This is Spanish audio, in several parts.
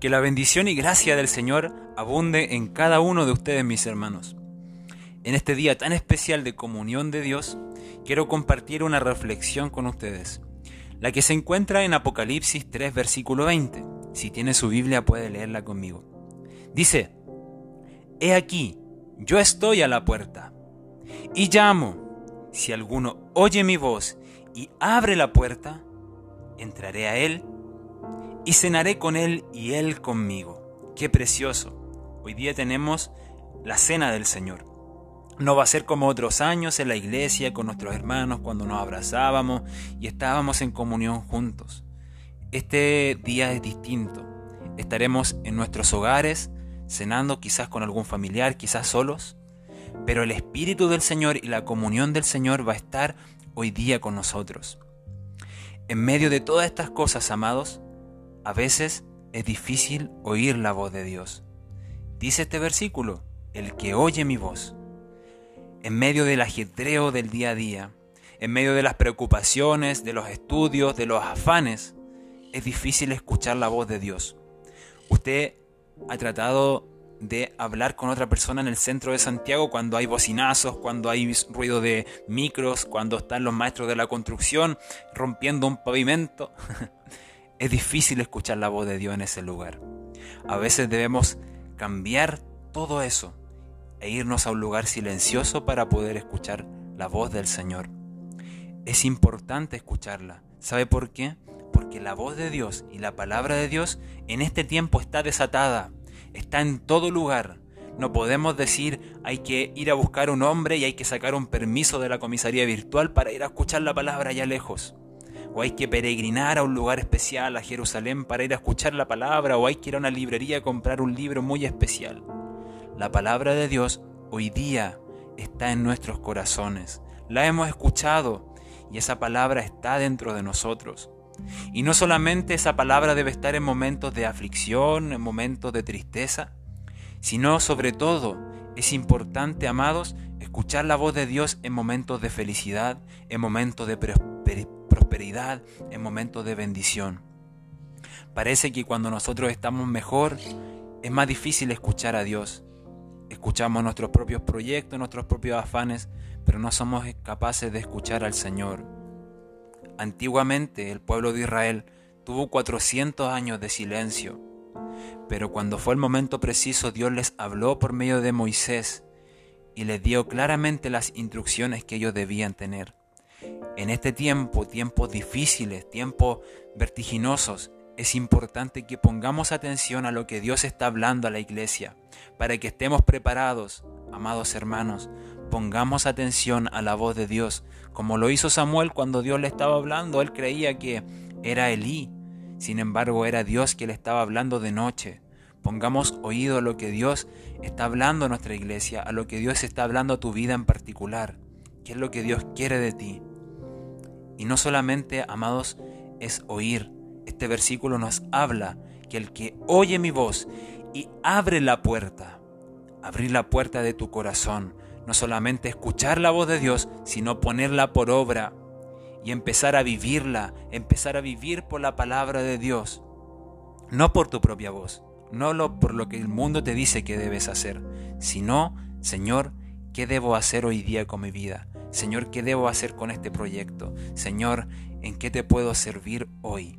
Que la bendición y gracia del Señor abunde en cada uno de ustedes, mis hermanos. En este día tan especial de comunión de Dios, quiero compartir una reflexión con ustedes, la que se encuentra en Apocalipsis 3, versículo 20. Si tiene su Biblia puede leerla conmigo. Dice, He aquí, yo estoy a la puerta, y llamo, si alguno oye mi voz y abre la puerta, entraré a él y cenaré con él y él conmigo. Qué precioso. Hoy día tenemos la cena del Señor. No va a ser como otros años en la iglesia con nuestros hermanos cuando nos abrazábamos y estábamos en comunión juntos. Este día es distinto. Estaremos en nuestros hogares, cenando quizás con algún familiar, quizás solos, pero el Espíritu del Señor y la comunión del Señor va a estar hoy día con nosotros. En medio de todas estas cosas, amados, a veces es difícil oír la voz de Dios. Dice este versículo, el que oye mi voz. En medio del ajetreo del día a día, en medio de las preocupaciones, de los estudios, de los afanes, es difícil escuchar la voz de Dios. Usted ha tratado de hablar con otra persona en el centro de Santiago cuando hay bocinazos, cuando hay ruido de micros, cuando están los maestros de la construcción rompiendo un pavimento. Es difícil escuchar la voz de Dios en ese lugar. A veces debemos cambiar todo eso e irnos a un lugar silencioso para poder escuchar la voz del Señor. Es importante escucharla. ¿Sabe por qué? Porque la voz de Dios y la palabra de Dios en este tiempo está desatada, está en todo lugar. No podemos decir hay que ir a buscar un hombre y hay que sacar un permiso de la comisaría virtual para ir a escuchar la palabra allá lejos o hay que peregrinar a un lugar especial, a Jerusalén, para ir a escuchar la palabra, o hay que ir a una librería a comprar un libro muy especial. La palabra de Dios hoy día está en nuestros corazones. La hemos escuchado y esa palabra está dentro de nosotros. Y no solamente esa palabra debe estar en momentos de aflicción, en momentos de tristeza, sino sobre todo es importante, amados, escuchar la voz de Dios en momentos de felicidad, en momentos de prosperidad en momentos de bendición. Parece que cuando nosotros estamos mejor es más difícil escuchar a Dios. Escuchamos nuestros propios proyectos, nuestros propios afanes, pero no somos capaces de escuchar al Señor. Antiguamente el pueblo de Israel tuvo 400 años de silencio, pero cuando fue el momento preciso Dios les habló por medio de Moisés y les dio claramente las instrucciones que ellos debían tener. En este tiempo, tiempos difíciles, tiempos vertiginosos, es importante que pongamos atención a lo que Dios está hablando a la iglesia, para que estemos preparados, amados hermanos, pongamos atención a la voz de Dios, como lo hizo Samuel cuando Dios le estaba hablando, él creía que era Elí, sin embargo era Dios que le estaba hablando de noche. Pongamos oído a lo que Dios está hablando a nuestra iglesia, a lo que Dios está hablando a tu vida en particular, qué es lo que Dios quiere de ti. Y no solamente, amados, es oír. Este versículo nos habla que el que oye mi voz y abre la puerta, abrir la puerta de tu corazón, no solamente escuchar la voz de Dios, sino ponerla por obra y empezar a vivirla, empezar a vivir por la palabra de Dios, no por tu propia voz, no por lo que el mundo te dice que debes hacer, sino, Señor, ¿qué debo hacer hoy día con mi vida? Señor, ¿qué debo hacer con este proyecto? Señor, ¿en qué te puedo servir hoy?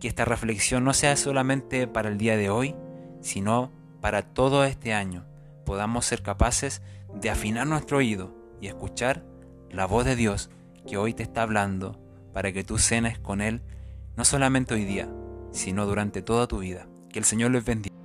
Que esta reflexión no sea solamente para el día de hoy, sino para todo este año. Podamos ser capaces de afinar nuestro oído y escuchar la voz de Dios que hoy te está hablando para que tú cenes con Él, no solamente hoy día, sino durante toda tu vida. Que el Señor les bendiga.